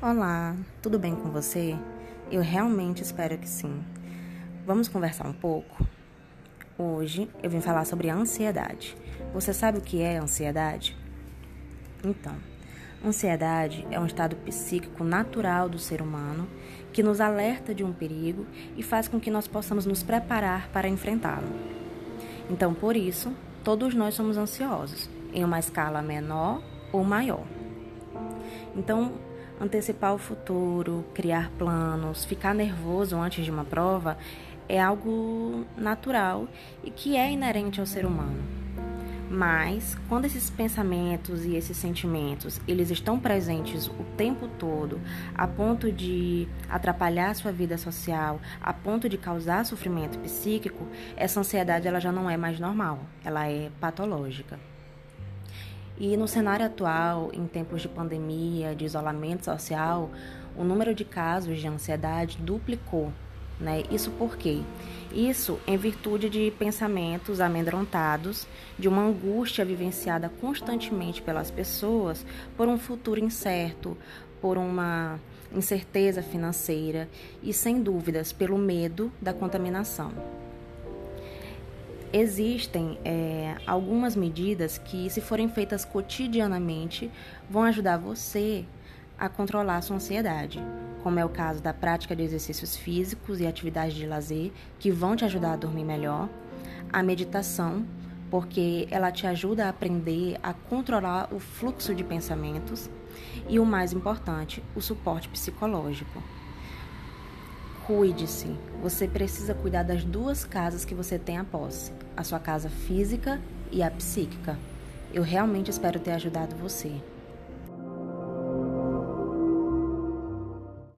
Olá, tudo bem com você? Eu realmente espero que sim. Vamos conversar um pouco? Hoje eu vim falar sobre a ansiedade. Você sabe o que é ansiedade? Então, ansiedade é um estado psíquico natural do ser humano que nos alerta de um perigo e faz com que nós possamos nos preparar para enfrentá-lo. Então, por isso, todos nós somos ansiosos, em uma escala menor ou maior. Então, antecipar o futuro, criar planos, ficar nervoso antes de uma prova é algo natural e que é inerente ao ser humano. Mas quando esses pensamentos e esses sentimentos, eles estão presentes o tempo todo, a ponto de atrapalhar sua vida social, a ponto de causar sofrimento psíquico, essa ansiedade ela já não é mais normal, ela é patológica. E no cenário atual, em tempos de pandemia, de isolamento social, o número de casos de ansiedade duplicou. Né? Isso por quê? Isso em virtude de pensamentos amedrontados, de uma angústia vivenciada constantemente pelas pessoas por um futuro incerto, por uma incerteza financeira e, sem dúvidas, pelo medo da contaminação. Existem é, algumas medidas que, se forem feitas cotidianamente, vão ajudar você a controlar a sua ansiedade, como é o caso da prática de exercícios físicos e atividades de lazer, que vão te ajudar a dormir melhor, a meditação, porque ela te ajuda a aprender a controlar o fluxo de pensamentos, e o mais importante, o suporte psicológico. Cuide-se. Você precisa cuidar das duas casas que você tem a posse: a sua casa física e a psíquica. Eu realmente espero ter ajudado você.